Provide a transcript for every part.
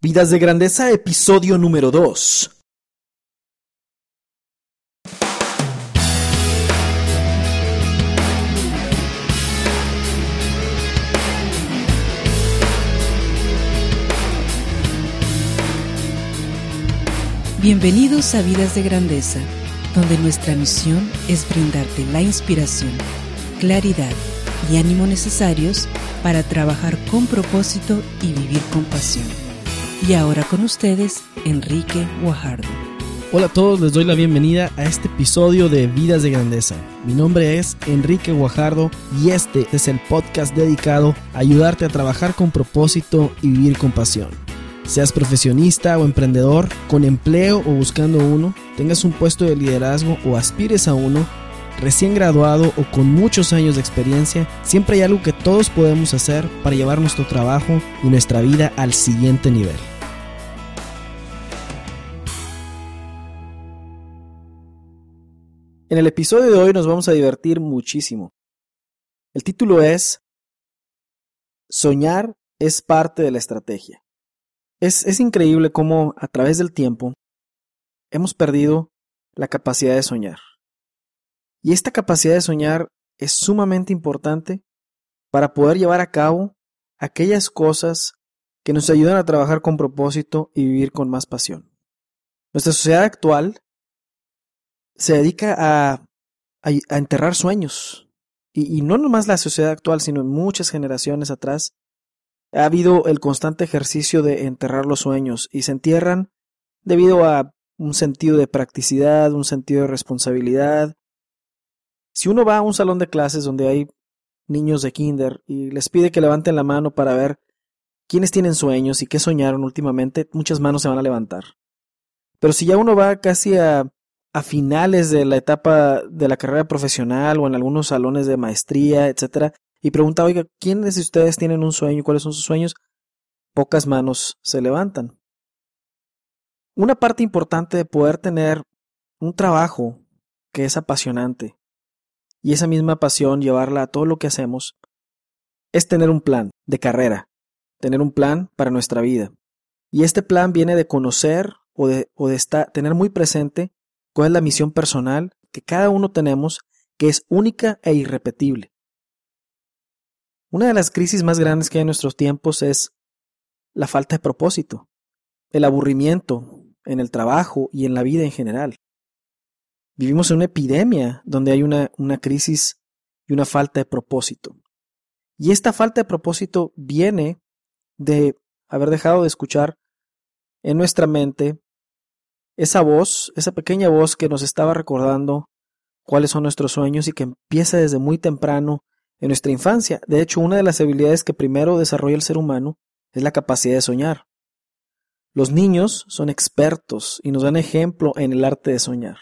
Vidas de Grandeza, episodio número 2. Bienvenidos a Vidas de Grandeza, donde nuestra misión es brindarte la inspiración, claridad y ánimo necesarios para trabajar con propósito y vivir con pasión. Y ahora con ustedes, Enrique Guajardo. Hola a todos, les doy la bienvenida a este episodio de Vidas de Grandeza. Mi nombre es Enrique Guajardo y este es el podcast dedicado a ayudarte a trabajar con propósito y vivir con pasión. Seas profesionista o emprendedor, con empleo o buscando uno, tengas un puesto de liderazgo o aspires a uno, recién graduado o con muchos años de experiencia, siempre hay algo que todos podemos hacer para llevar nuestro trabajo y nuestra vida al siguiente nivel. En el episodio de hoy nos vamos a divertir muchísimo. El título es Soñar es parte de la estrategia. Es, es increíble cómo a través del tiempo hemos perdido la capacidad de soñar. Y esta capacidad de soñar es sumamente importante para poder llevar a cabo aquellas cosas que nos ayudan a trabajar con propósito y vivir con más pasión. Nuestra sociedad actual se dedica a, enterrar sueños. Y, y no nomás la sociedad actual, sino en muchas generaciones atrás, ha habido el constante ejercicio de enterrar los sueños y se entierran debido a un sentido de practicidad, un sentido de responsabilidad. Si uno va a un salón de clases donde hay niños de kinder y les pide que levanten la mano para ver quiénes tienen sueños y qué soñaron últimamente, muchas manos se van a levantar. Pero si ya uno va casi a finales de la etapa de la carrera profesional o en algunos salones de maestría, etcétera, y pregunta, oiga, ¿quiénes de ustedes tienen un sueño? ¿Cuáles son sus sueños? Pocas manos se levantan. Una parte importante de poder tener un trabajo que es apasionante y esa misma pasión llevarla a todo lo que hacemos es tener un plan de carrera, tener un plan para nuestra vida. Y este plan viene de conocer o de, o de estar, tener muy presente cuál es la misión personal que cada uno tenemos que es única e irrepetible. Una de las crisis más grandes que hay en nuestros tiempos es la falta de propósito, el aburrimiento en el trabajo y en la vida en general. Vivimos en una epidemia donde hay una, crisis y una falta de propósito. Y esta falta de propósito viene de haber dejado de escuchar en nuestra mente esa voz, esa pequeña voz que nos estaba recordando cuáles son nuestros sueños y que empieza desde muy temprano en nuestra infancia. De hecho, una de las habilidades que primero desarrolla el ser humano es la capacidad de soñar. Los niños son expertos y nos dan ejemplo en el arte de soñar.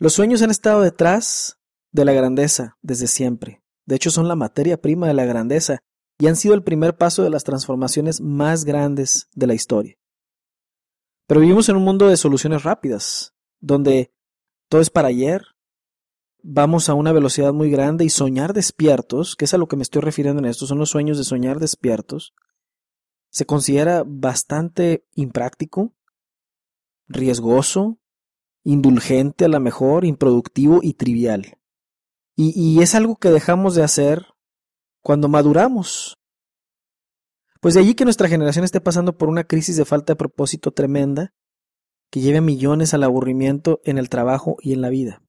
Los sueños han estado detrás de la grandeza desde siempre. De hecho, son la materia prima de la grandeza y han sido el primer paso de las transformaciones más grandes de la historia. Pero vivimos en un mundo de soluciones rápidas, donde todo es para ayer, vamos a una velocidad muy grande y soñar despiertos, que es a lo que me estoy refiriendo en esto, son los sueños de soñar despiertos, se considera bastante impráctico, riesgoso, indulgente a lo mejor, improductivo y trivial. Y, es algo que dejamos de hacer cuando maduramos, pues de allí que nuestra generación esté pasando por una crisis de falta de propósito tremenda que lleve a millones al aburrimiento en el trabajo y en la vida.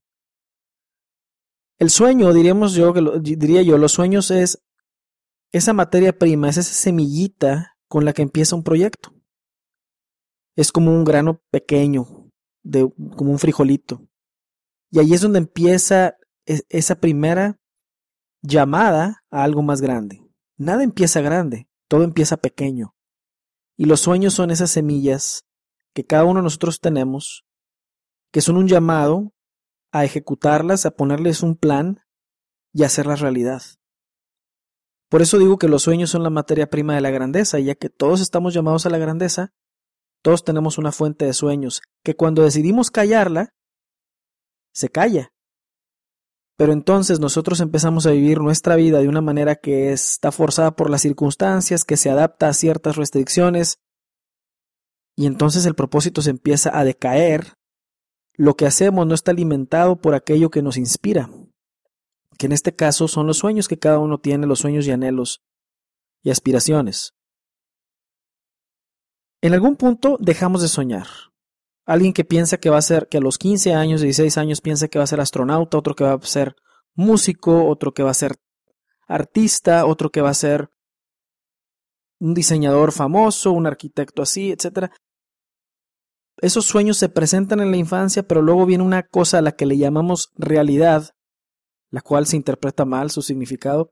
El sueño, diríamos yo, diría yo, los sueños es esa materia prima, es esa semillita con la que empieza un proyecto. Es como un grano pequeño, de, como un frijolito. Y ahí es donde empieza e, esa primera llamada a algo más grande. Nada empieza grande, todo empieza pequeño. Y los sueños son esas semillas que cada uno de nosotros tenemos, que son un llamado a ejecutarlas, a ponerles un plan y hacerlas realidad. Por eso digo que los sueños son la materia prima de la grandeza, ya que todos estamos llamados a la grandeza, todos tenemos una fuente de sueños, que cuando decidimos callarla, se calla. Pero entonces nosotros empezamos a vivir nuestra vida de una manera que está forzada por las circunstancias, que se adapta a ciertas restricciones, y entonces el propósito se empieza a decaer, lo que hacemos no está alimentado por aquello que nos inspira, que en este caso son los sueños que cada uno tiene, los sueños y anhelos y aspiraciones. En algún punto dejamos de soñar. Alguien que piensa que va a ser, que a los 15 años, 16 años piensa que va a ser astronauta, otro que va a ser músico, otro que va a ser artista, otro que va a ser un diseñador famoso, un arquitecto así, etc. Esos sueños se presentan en la infancia, pero luego viene una cosa a la que le llamamos realidad, la cual se interpreta mal su significado.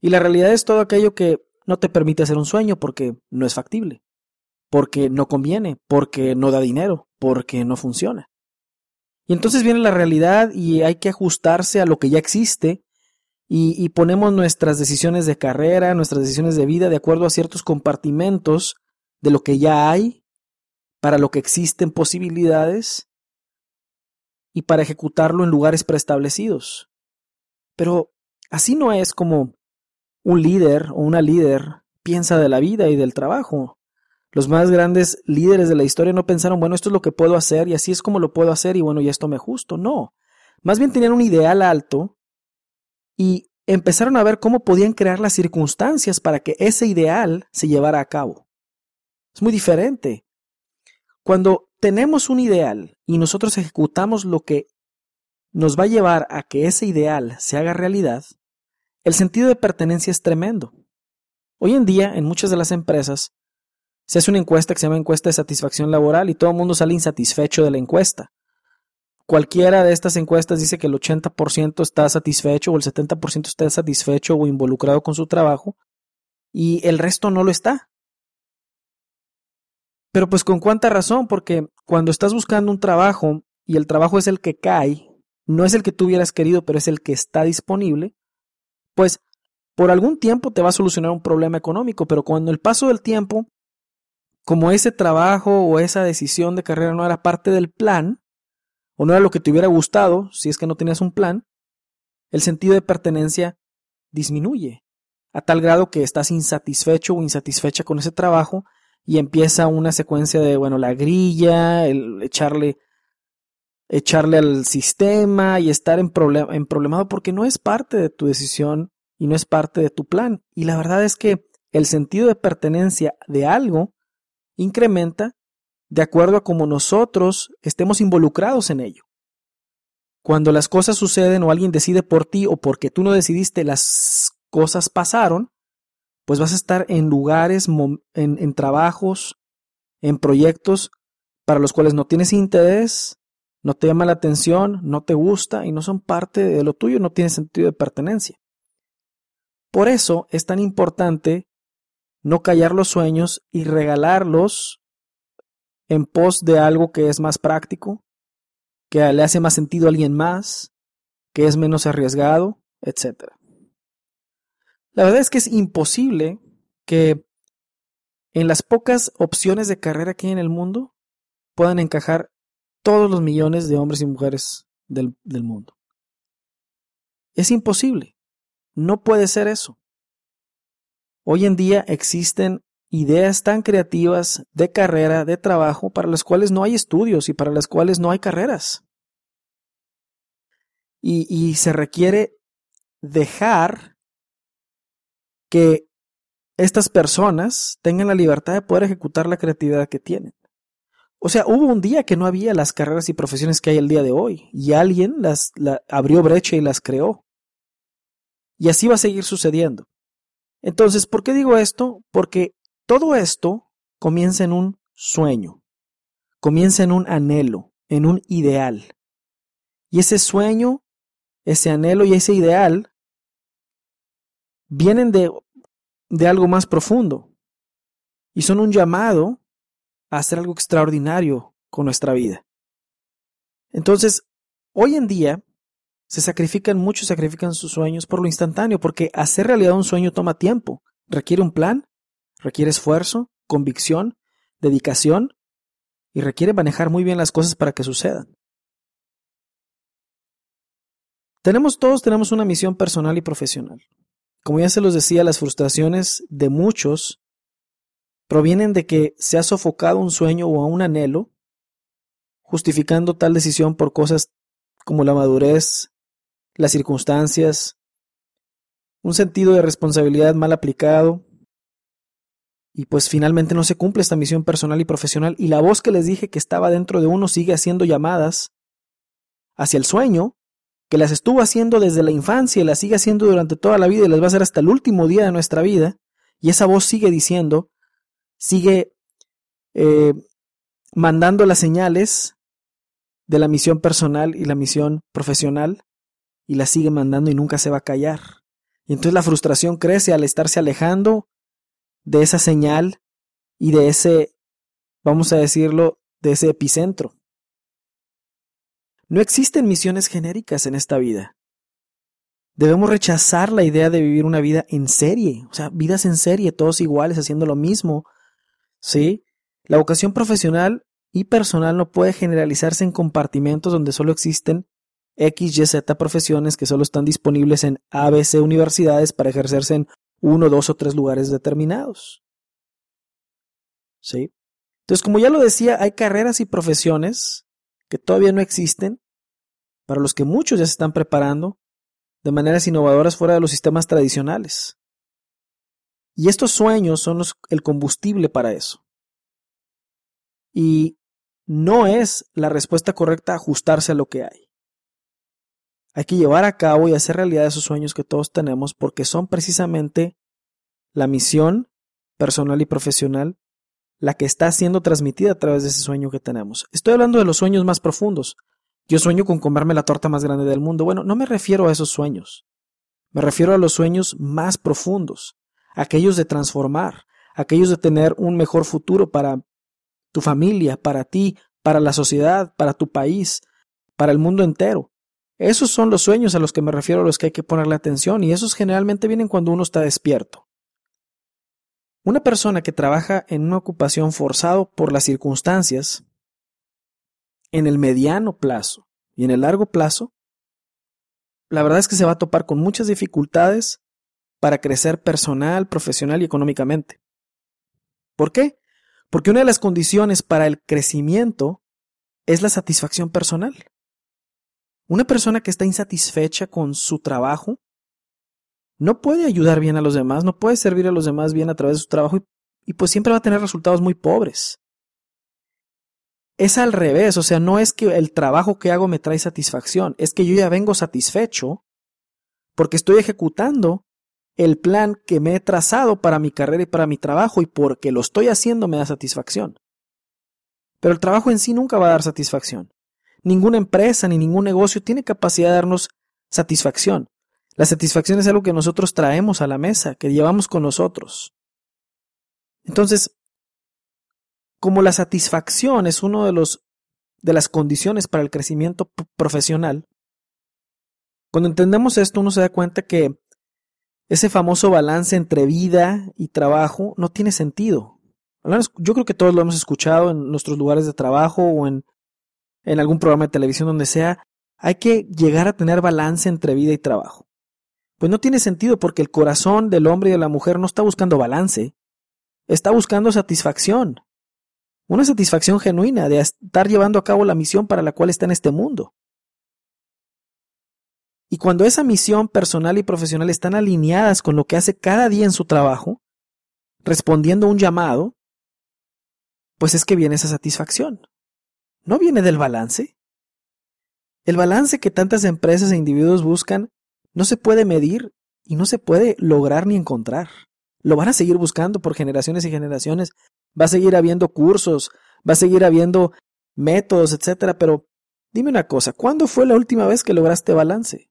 Y la realidad es todo aquello que no te permite hacer un sueño porque no es factible, porque no conviene, porque no da dinero, porque no funciona. Y entonces viene la realidad y hay que ajustarse a lo que ya existe y, ponemos nuestras decisiones de carrera, nuestras decisiones de vida de acuerdo a ciertos compartimentos de lo que ya hay, para lo que existen posibilidades y para ejecutarlo en lugares preestablecidos. Pero así no es como un líder o una líder piensa de la vida y del trabajo. Los más grandes líderes de la historia no pensaron, bueno, esto es lo que puedo hacer y así es como lo puedo hacer y bueno, ya esto me ajusto. No. Más bien tenían un ideal alto y empezaron a ver cómo podían crear las circunstancias para que ese ideal se llevara a cabo. Es muy diferente. Cuando tenemos un ideal y nosotros ejecutamos lo que nos va a llevar a que ese ideal se haga realidad, el sentido de pertenencia es tremendo. Hoy en día, en muchas de las empresas, se hace una encuesta que se llama encuesta de satisfacción laboral y todo el mundo sale insatisfecho de la encuesta. Cualquiera de estas encuestas dice que el 80% está satisfecho o el 70% está satisfecho o involucrado con su trabajo y el resto no lo está. Pero pues con cuánta razón, porque cuando estás buscando un trabajo y el trabajo es el que cae, no es el que tú hubieras querido, pero es el que está disponible, pues por algún tiempo te va a solucionar un problema económico, pero cuando el paso del tiempo, como ese trabajo o esa decisión de carrera no era parte del plan, o no era lo que te hubiera gustado, si es que no tenías un plan, el sentido de pertenencia disminuye, a tal grado que estás insatisfecho o insatisfecha con ese trabajo y empieza una secuencia de, bueno, la grilla, el echarle, echarle al sistema y estar en, en problemado porque no es parte de tu decisión y no es parte de tu plan. Y la verdad es que el sentido de pertenencia de algo incrementa de acuerdo a cómo nosotros estemos involucrados en ello. Cuando las cosas suceden o alguien decide por ti o porque tú no decidiste las cosas pasaron, pues vas a estar en lugares, en, en trabajos, en proyectos para los cuales no tienes interés, no te llama la atención, no te gusta y no son parte de lo tuyo, no tienes sentido de pertenencia. Por eso es tan importante no callar los sueños y regalarlos en pos de algo que es más práctico, que le hace más sentido a alguien más, que es menos arriesgado, etc. La verdad es que es imposible que en las pocas opciones de carrera que hay en el mundo puedan encajar todos los millones de hombres y mujeres del, del mundo. Es imposible. No puede ser eso. Hoy en día existen ideas tan creativas de carrera, de trabajo, para las cuales no hay estudios y para las cuales no hay carreras. Y, se requiere dejar que estas personas tengan la libertad de poder ejecutar la creatividad que tienen. O sea, hubo un día que no había las carreras y profesiones que hay el día de hoy, y alguien las abrió brecha y las creó. Y así va a seguir sucediendo. Entonces, ¿por qué digo esto? Porque todo esto comienza en un sueño, comienza en un anhelo, en un ideal. Y ese sueño, ese anhelo y ese ideal vienen de, de algo más profundo y son un llamado a hacer algo extraordinario con nuestra vida. Entonces, hoy en día se sacrifican, muchos sacrifican sus sueños por lo instantáneo, porque hacer realidad un sueño toma tiempo, requiere un plan, Requiere esfuerzo, convicción, dedicación y requiere manejar muy bien las cosas para que sucedan. Tenemos todos tenemos una misión personal y profesional. Como ya se los decía, las frustraciones de muchos provienen de que se ha sofocado un sueño o un anhelo, justificando tal decisión por cosas como la madurez, las circunstancias, un sentido de responsabilidad mal aplicado, y pues finalmente no se cumple esta misión personal y profesional, y la voz que les dije que estaba dentro de uno sigue haciendo llamadas hacia el sueño, que las estuvo haciendo desde la infancia y las sigue haciendo durante toda la vida y las va a hacer hasta el último día de nuestra vida, y esa voz sigue diciendo, sigue eh, mandando las señales de la misión personal y la misión profesional, y las sigue mandando y nunca se va a callar. Y entonces la frustración crece al estarse alejando de esa señal y de ese, vamos a decirlo, de ese epicentro. No existen misiones genéricas en esta vida. Debemos rechazar la idea de vivir una vida en serie, o sea, vidas en serie, todos iguales, haciendo lo mismo. ¿Sí? La vocación profesional y personal no puede generalizarse en compartimentos donde solo existen X, Y, Z profesiones que solo están disponibles en ABC universidades para ejercerse en uno, dos o tres lugares determinados. ¿Sí? Entonces, como ya lo decía, hay carreras y profesiones que todavía no existen, para los que muchos ya se están preparando de maneras innovadoras fuera de los sistemas tradicionales. Y estos sueños son el combustible para eso. Y no es la respuesta correcta ajustarse a lo que hay. Hay que llevar a cabo y hacer realidad esos sueños que todos tenemos porque son precisamente la misión personal y profesional la que está siendo transmitida a través de ese sueño que tenemos. Estoy hablando de los sueños más profundos. Yo sueño con comerme la torta más grande del mundo. Bueno, no me refiero a esos sueños. Me refiero a los sueños más profundos, aquellos de transformar, aquellos de tener un mejor futuro para tu familia, para ti, para la sociedad, para tu país, para el mundo entero. Esos son los sueños a los que me refiero, a los que hay que ponerle atención, y esos generalmente vienen cuando uno está despierto. Una persona que trabaja en una ocupación forzado por las circunstancias, en el mediano plazo y en el largo plazo, la verdad es que se va a topar con muchas dificultades para crecer personal, profesional y económicamente. ¿Por qué? Porque una de las condiciones para el crecimiento es la satisfacción personal. Una persona que está insatisfecha con su trabajo no puede ayudar bien a los demás, no puede servir a los demás bien a través de su trabajo y, pues siempre va a tener resultados muy pobres. Es al revés, o sea, no es que el trabajo que hago me trae satisfacción, es que yo ya vengo satisfecho porque estoy ejecutando el plan que me he trazado para mi carrera y para mi trabajo y porque lo estoy haciendo me da satisfacción. Pero el trabajo en sí nunca va a dar satisfacción. Ninguna empresa ni ningún negocio tiene capacidad de darnos satisfacción. La satisfacción es algo que nosotros traemos a la mesa, que llevamos con nosotros. Entonces, como la satisfacción es uno de de las condiciones para el crecimiento profesional, cuando entendemos esto uno se da cuenta que ese famoso balance entre vida y trabajo no tiene sentido. Yo creo que todos lo hemos escuchado en nuestros lugares de trabajo o en, en algún programa de televisión donde sea. Hay que llegar a tener balance entre vida y trabajo. Pues no tiene sentido porque el corazón del hombre y de la mujer no está buscando balance, está buscando satisfacción. Una satisfacción genuina de estar llevando a cabo la misión para la cual está en este mundo. Y cuando esa misión personal y profesional están alineadas con lo que hace cada día en su trabajo, respondiendo a un llamado, pues es que viene esa satisfacción. No viene del balance. El balance que tantas empresas e individuos buscan no se puede medir y no se puede lograr ni encontrar. Lo van a seguir buscando por generaciones y generaciones. Va a seguir habiendo cursos, va a seguir habiendo métodos, etcétera, pero dime una cosa, ¿cuándo fue la última vez que lograste balance?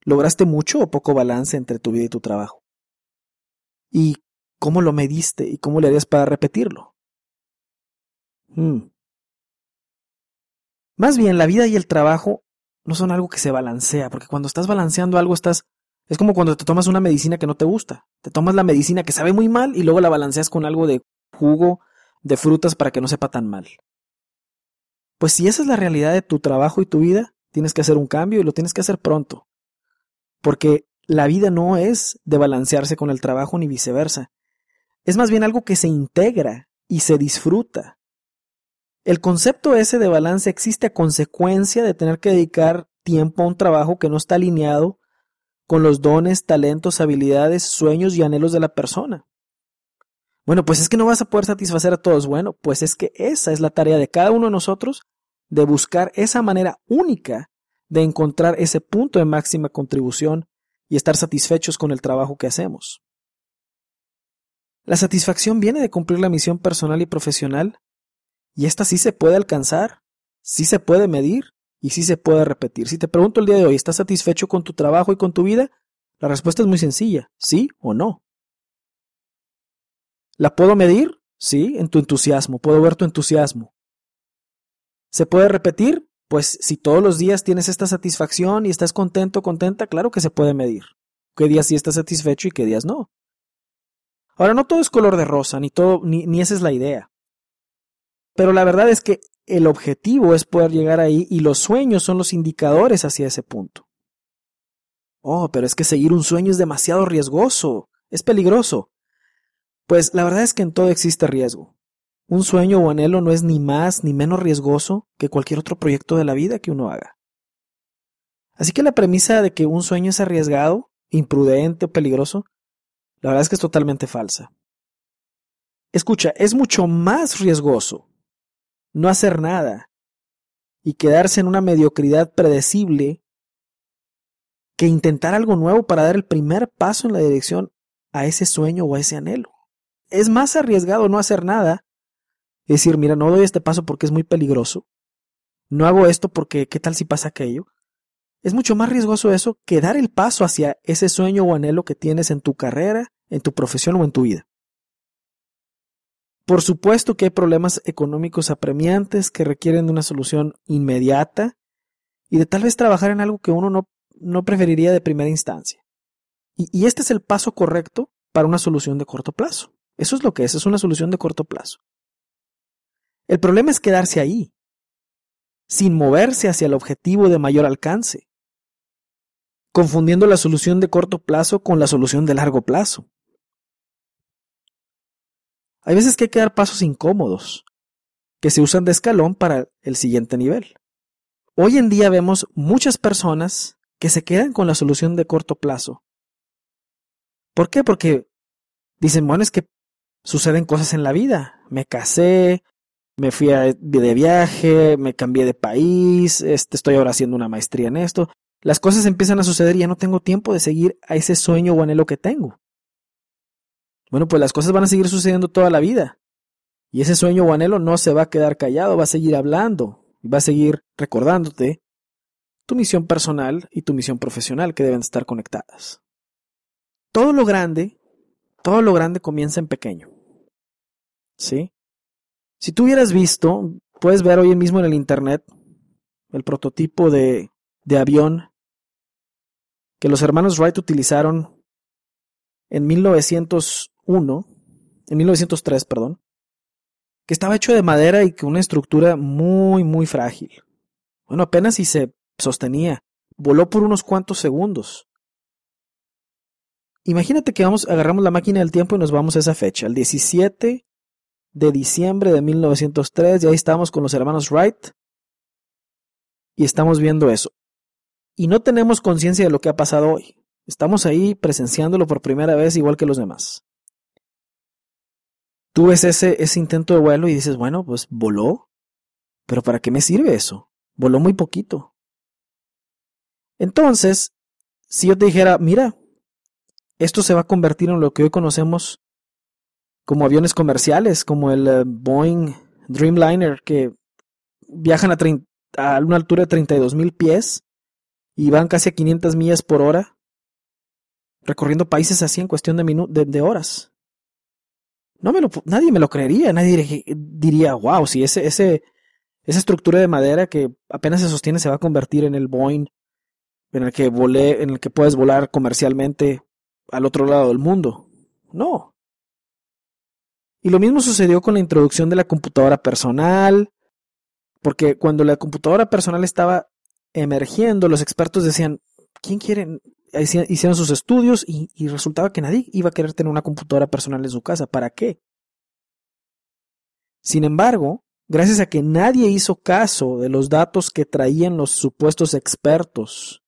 ¿Lograste mucho o poco balance entre tu vida y tu trabajo? ¿Y cómo lo mediste y cómo le harías para repetirlo? Hmm. Más bien, la vida y el trabajo no son algo que se balancea, porque cuando estás balanceando algo estás... Es como cuando te tomas una medicina que no te gusta. Te tomas la medicina que sabe muy mal y luego la balanceas con algo de jugo, de frutas para que no sepa tan mal. Pues si esa es la realidad de tu trabajo y tu vida, tienes que hacer un cambio y lo tienes que hacer pronto. Porque la vida no es de balancearse con el trabajo ni viceversa. es más bien algo que se integra y se disfruta. El concepto ese de balance existe a consecuencia de tener que dedicar tiempo a un trabajo que no está alineado con los dones, talentos, habilidades, sueños y anhelos de la persona. Bueno, pues es que no vas a poder satisfacer a todos. Bueno, pues es que esa es la tarea de cada uno de nosotros de buscar esa manera única de encontrar ese punto de máxima contribución y estar satisfechos con el trabajo que hacemos. La satisfacción viene de cumplir la misión personal y profesional, y esta sí se puede alcanzar, sí se puede medir y sí se puede repetir. Si te pregunto el día de hoy, ¿estás satisfecho con tu trabajo y con tu vida? La respuesta es muy sencilla, sí o no. ¿La puedo medir? Sí, en tu entusiasmo, puedo ver tu entusiasmo. ¿Se puede repetir? Pues si todos los días tienes esta satisfacción y estás contento, contenta, claro que se puede medir. ¿Qué días sí estás satisfecho y qué días no? Ahora, no todo es color de rosa, ni todo, ni, ni esa es la idea. Pero la verdad es que el objetivo es poder llegar ahí y los sueños son los indicadores hacia ese punto. Oh, pero es que seguir un sueño es demasiado riesgoso, es peligroso. Pues la verdad es que en todo existe riesgo. Un sueño o anhelo no es ni más ni menos riesgoso que cualquier otro proyecto de la vida que uno haga. Así que la premisa de que un sueño es arriesgado, imprudente o peligroso, la verdad es que es totalmente falsa. Escucha, es mucho más riesgoso no hacer nada y quedarse en una mediocridad predecible que intentar algo nuevo para dar el primer paso en la dirección a ese sueño o a ese anhelo. Es más arriesgado no hacer nada y decir, mira, no doy este paso porque es muy peligroso, no hago esto porque qué tal si pasa aquello. Es mucho más riesgoso eso que dar el paso hacia ese sueño o anhelo que tienes en tu carrera, en tu profesión o en tu vida. Por supuesto que hay problemas económicos apremiantes que requieren de una solución inmediata y de tal vez trabajar en algo que uno no, no preferiría de primera instancia. Y, y, este es el paso correcto para una solución de corto plazo. Eso es lo que es, es una solución de corto plazo. El problema es quedarse ahí, sin moverse hacia el objetivo de mayor alcance, confundiendo la solución de corto plazo con la solución de largo plazo. Hay veces que hay que dar pasos incómodos, que se usan de escalón para el siguiente nivel. Hoy en día vemos muchas personas que se quedan con la solución de corto plazo. ¿Por qué? Porque dicen, bueno, es que suceden cosas en la vida. Me casé, me fui de viaje, me cambié de país, este, estoy ahora haciendo una maestría en esto. Las cosas empiezan a suceder y ya no tengo tiempo de seguir a ese sueño o anhelo que tengo. Bueno, pues las cosas van a seguir sucediendo toda la vida. Y ese sueño o anhelo no se va a quedar callado, va a seguir hablando y va a seguir recordándote tu misión personal y tu misión profesional que deben estar conectadas. Todo lo grande, todo lo grande comienza en pequeño. ¿Sí? Si tú hubieras visto, puedes ver hoy mismo en el internet el prototipo de, de avión que los hermanos Wright utilizaron en 1900 en 1903, perdón, que estaba hecho de madera y con una estructura muy, muy frágil. Bueno, apenas si se sostenía. Voló por unos cuantos segundos. Imagínate que vamos, agarramos la máquina del tiempo y nos vamos a esa fecha, el 17 de diciembre de 1903, y ahí estamos con los hermanos Wright, y estamos viendo eso. Y no tenemos conciencia de lo que ha pasado hoy. Estamos ahí presenciándolo por primera vez igual que los demás tú ves ese, ese intento de vuelo y dices, bueno, pues voló, pero ¿para qué me sirve eso? Voló muy poquito. Entonces, si yo te dijera, mira, esto se va a convertir en lo que hoy conocemos como aviones comerciales, como el eh, Boeing Dreamliner, que viajan a, a una altura de 32 mil pies y van casi a 500 millas por hora, recorriendo países así en cuestión de, de horas no me lo, nadie me lo creería, nadie diría, wow, si ese, ese, esa estructura de madera que apenas se sostiene se va a convertir en el Boeing en el que volé, en el que puedes volar comercialmente al otro lado del mundo. No. Y lo mismo sucedió con la introducción de la computadora personal, porque cuando la computadora personal estaba emergiendo, los expertos decían, ¿quién quiere? Hicieron sus estudios y, resultaba que nadie iba a querer tener una computadora personal en su casa. ¿Para qué? Sin embargo, gracias a que nadie hizo caso de los datos que traían los supuestos expertos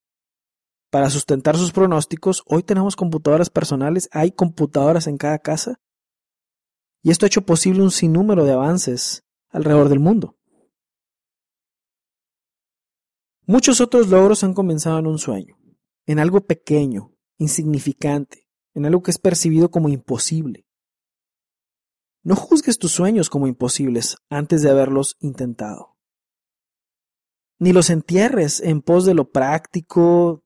para sustentar sus pronósticos, hoy tenemos computadoras personales, hay computadoras en cada casa, y esto ha hecho posible un sinnúmero de avances alrededor del mundo. Muchos otros logros han comenzado en un sueño, en algo pequeño, insignificante, en algo que es percibido como imposible. No juzgues tus sueños como imposibles antes de haberlos intentado. Ni los entierres en pos de lo práctico,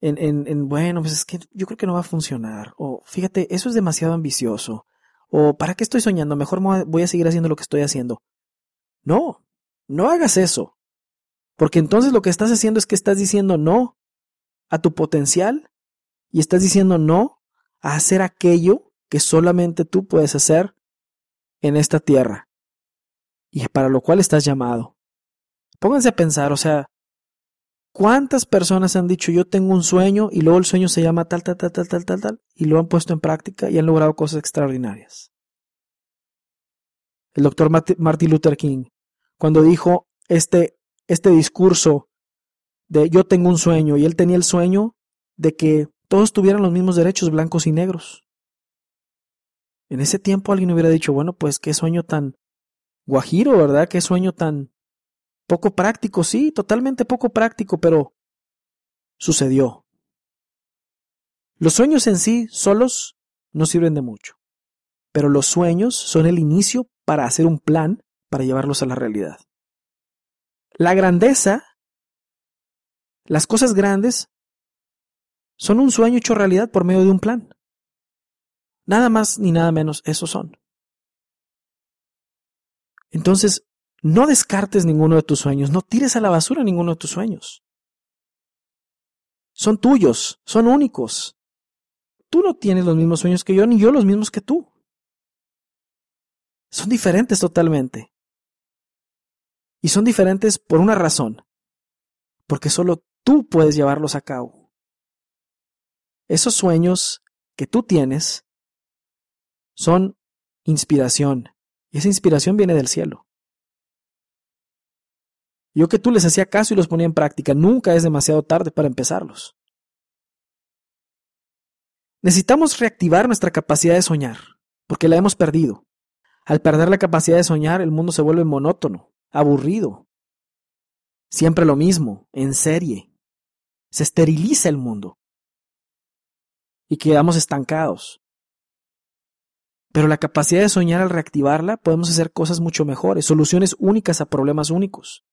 en, en, en, bueno, pues es que yo creo que no va a funcionar. O fíjate, eso es demasiado ambicioso. O ¿para qué estoy soñando? Mejor voy a seguir haciendo lo que estoy haciendo. No, no hagas eso. Porque entonces lo que estás haciendo es que estás diciendo no a tu potencial y estás diciendo no a hacer aquello que solamente tú puedes hacer en esta tierra y para lo cual estás llamado. Pónganse a pensar, o sea, ¿cuántas personas han dicho yo tengo un sueño y luego el sueño se llama tal, tal, tal, tal, tal, tal, tal y lo han puesto en práctica y han logrado cosas extraordinarias? El doctor Martin Luther King, cuando dijo este este discurso de yo tengo un sueño y él tenía el sueño de que todos tuvieran los mismos derechos blancos y negros. En ese tiempo alguien hubiera dicho, bueno, pues qué sueño tan guajiro, ¿verdad? Qué sueño tan poco práctico, sí, totalmente poco práctico, pero sucedió. Los sueños en sí solos no sirven de mucho, pero los sueños son el inicio para hacer un plan para llevarlos a la realidad. La grandeza, las cosas grandes, son un sueño hecho realidad por medio de un plan. Nada más ni nada menos, esos son. Entonces, no descartes ninguno de tus sueños, no tires a la basura ninguno de tus sueños. Son tuyos, son únicos. Tú no tienes los mismos sueños que yo, ni yo los mismos que tú. Son diferentes totalmente. Y son diferentes por una razón, porque solo tú puedes llevarlos a cabo. Esos sueños que tú tienes son inspiración, y esa inspiración viene del cielo. Yo que tú les hacía caso y los ponía en práctica, nunca es demasiado tarde para empezarlos. Necesitamos reactivar nuestra capacidad de soñar, porque la hemos perdido. Al perder la capacidad de soñar, el mundo se vuelve monótono aburrido. Siempre lo mismo, en serie. Se esteriliza el mundo. Y quedamos estancados. Pero la capacidad de soñar al reactivarla, podemos hacer cosas mucho mejores, soluciones únicas a problemas únicos.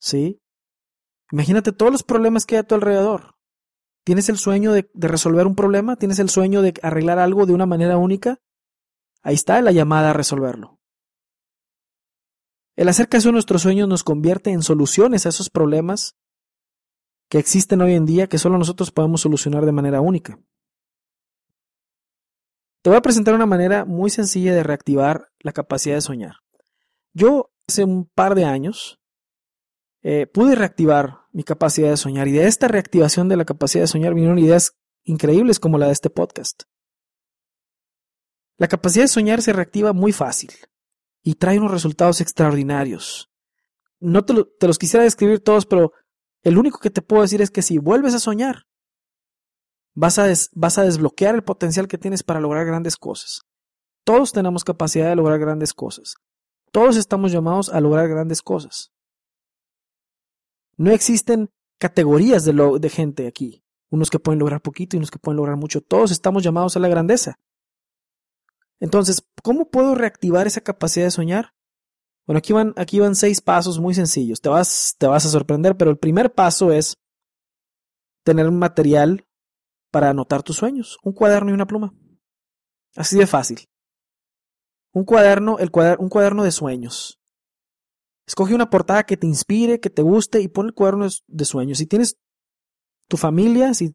¿Sí? Imagínate todos los problemas que hay a tu alrededor. ¿Tienes el sueño de, de, resolver un problema? ¿Tienes el sueño de arreglar algo de una manera única? Ahí está la llamada a resolverlo. El hacer caso a nuestros sueños nos convierte en soluciones a esos problemas que existen hoy en día que solo nosotros podemos solucionar de manera única. Te voy a presentar una manera muy sencilla de reactivar la capacidad de soñar. Yo hace un par de años eh, pude reactivar mi capacidad de soñar y de esta reactivación de la capacidad de soñar vinieron ideas increíbles como la de este podcast. La capacidad de soñar se reactiva muy fácil y trae unos resultados extraordinarios. No te, los quisiera describir todos, pero el único que te puedo decir es que si vuelves a soñar, vas a, desbloquear el potencial que tienes para lograr grandes cosas. Todos tenemos capacidad de lograr grandes cosas. Todos estamos llamados a lograr grandes cosas. No existen categorías de, de gente aquí. Unos que pueden lograr poquito y unos que pueden lograr mucho. Todos estamos llamados a la grandeza. Entonces, ¿cómo puedo reactivar esa capacidad de soñar? Bueno, aquí van, aquí van seis pasos muy sencillos. Te vas, te vas a sorprender, pero el primer paso es tener un material para anotar tus sueños, un cuaderno y una pluma. Así de fácil. Un cuaderno, el un cuaderno de sueños. Escoge una portada que te inspire, que te guste y pon el cuaderno de sueños. Si tienes tu familia, si,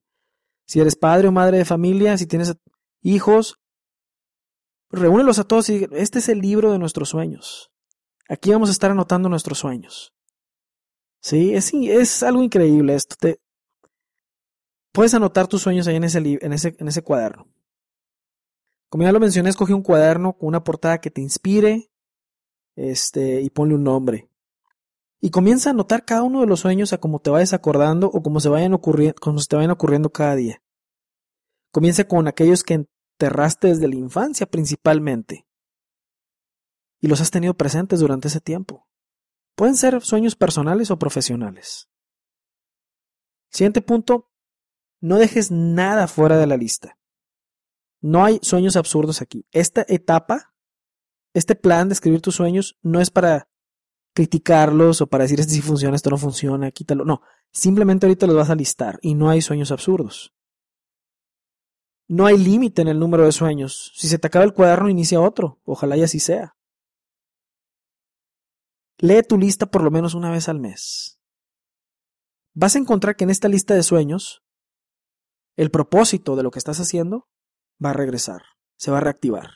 si eres padre o madre de familia, si tienes hijos, reúnelos a todos y este es el libro de nuestros sueños. Aquí vamos a estar anotando nuestros sueños. Sí, es, es algo increíble esto. Puedes anotar tus sueños ahí en ese, en ese, en ese cuaderno. Como ya lo mencioné, escoge un cuaderno con una portada que te inspire este, y ponle un nombre. Y comienza a anotar cada uno de los sueños a como te vayas acordando o como se vayan como se te vayan ocurriendo cada día. Comienza con aquellos que enterraste desde la infancia principalmente. Y los has tenido presentes durante ese tiempo. Pueden ser sueños personales o profesionales. Siguiente punto, no dejes nada fuera de la lista. No hay sueños absurdos aquí. Esta etapa, este plan de escribir tus sueños no es para criticarlos o para decir este sí funciona, esto no funciona, quítalo. No, simplemente ahorita los vas a listar y no hay sueños absurdos. No hay límite en el número de sueños. Si se te acaba el cuaderno, inicia otro. Ojalá y así sea. Lee tu lista por lo menos una vez al mes. Vas a encontrar que en esta lista de sueños, el propósito de lo que estás haciendo va a regresar, se va a reactivar.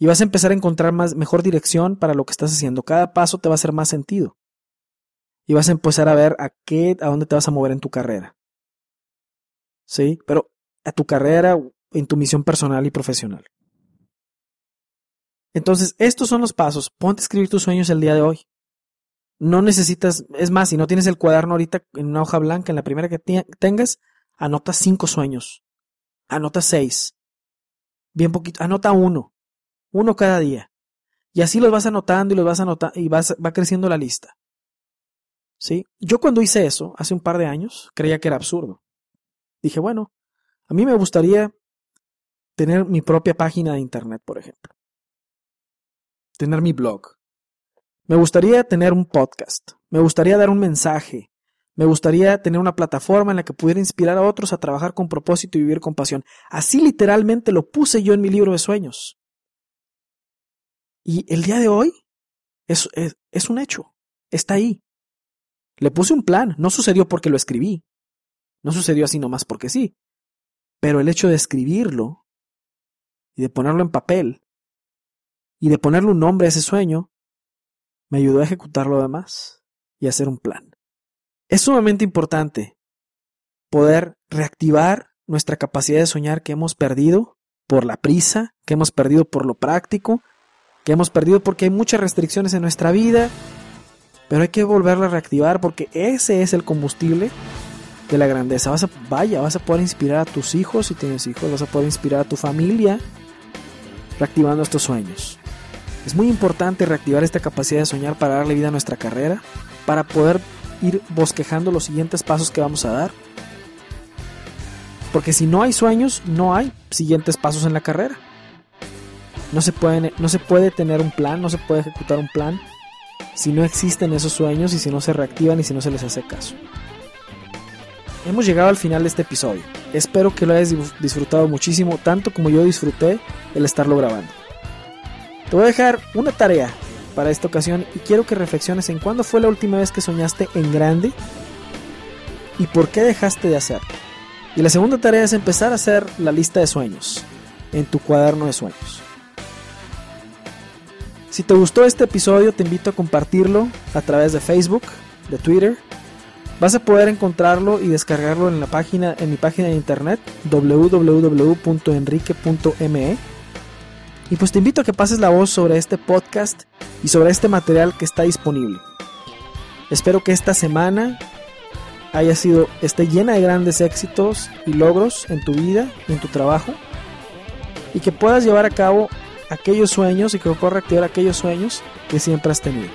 Y vas a empezar a encontrar más, mejor dirección para lo que estás haciendo. Cada paso te va a hacer más sentido. Y vas a empezar a ver a qué, a dónde te vas a mover en tu carrera. ¿Sí? Pero a tu carrera, en tu misión personal y profesional. Entonces, estos son los pasos. Ponte a escribir tus sueños el día de hoy. No necesitas, es más, si no tienes el cuaderno ahorita en una hoja blanca, en la primera que tengas, anota cinco sueños. Anota seis. Bien poquito, anota uno. Uno cada día. Y así los vas anotando y los vas anotando y vas, va creciendo la lista. ¿Sí? Yo cuando hice eso, hace un par de años, creía que era absurdo. Dije, bueno, a mí me gustaría tener mi propia página de internet, por ejemplo. Tener mi blog. Me gustaría tener un podcast. Me gustaría dar un mensaje. Me gustaría tener una plataforma en la que pudiera inspirar a otros a trabajar con propósito y vivir con pasión. Así literalmente lo puse yo en mi libro de sueños. Y el día de hoy es, es, un hecho. Está ahí. Le puse un plan. No sucedió porque lo escribí. No sucedió así nomás porque sí. Pero el hecho de escribirlo y de ponerlo en papel y de ponerle un nombre a ese sueño me ayudó a ejecutar lo demás y a hacer un plan. Es sumamente importante poder reactivar nuestra capacidad de soñar que hemos perdido por la prisa, que hemos perdido por lo práctico, que hemos perdido porque hay muchas restricciones en nuestra vida, pero hay que volverla a reactivar porque ese es el combustible de la grandeza. Vas a, vaya, vas a poder inspirar a tus hijos si tienes hijos, vas a poder inspirar a tu familia reactivando estos sueños. Es muy importante reactivar esta capacidad de soñar para darle vida a nuestra carrera, para poder ir bosquejando los siguientes pasos que vamos a dar. Porque si no hay sueños, no hay siguientes pasos en la carrera. No se, puede, no se puede tener un plan, no se puede ejecutar un plan si no existen esos sueños y si no se reactivan y si no se les hace caso. Hemos llegado al final de este episodio. Espero que lo hayas disfrutado muchísimo, tanto como yo disfruté el estarlo grabando. Te voy a dejar una tarea para esta ocasión y quiero que reflexiones en cuándo fue la última vez que soñaste en grande y por qué dejaste de hacerlo. Y la segunda tarea es empezar a hacer la lista de sueños en tu cuaderno de sueños. Si te gustó este episodio, te invito a compartirlo a través de Facebook, de Twitter Vas a poder encontrarlo y descargarlo en la página, en mi página de internet www.enrique.me. Y pues te invito a que pases la voz sobre este podcast y sobre este material que está disponible. Espero que esta semana haya sido esté llena de grandes éxitos y logros en tu vida y en tu trabajo y que puedas llevar a cabo aquellos sueños y que puedas reactivar aquellos sueños que siempre has tenido.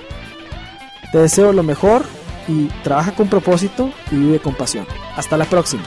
Te deseo lo mejor y trabaja con propósito y vive con pasión. Hasta la próxima.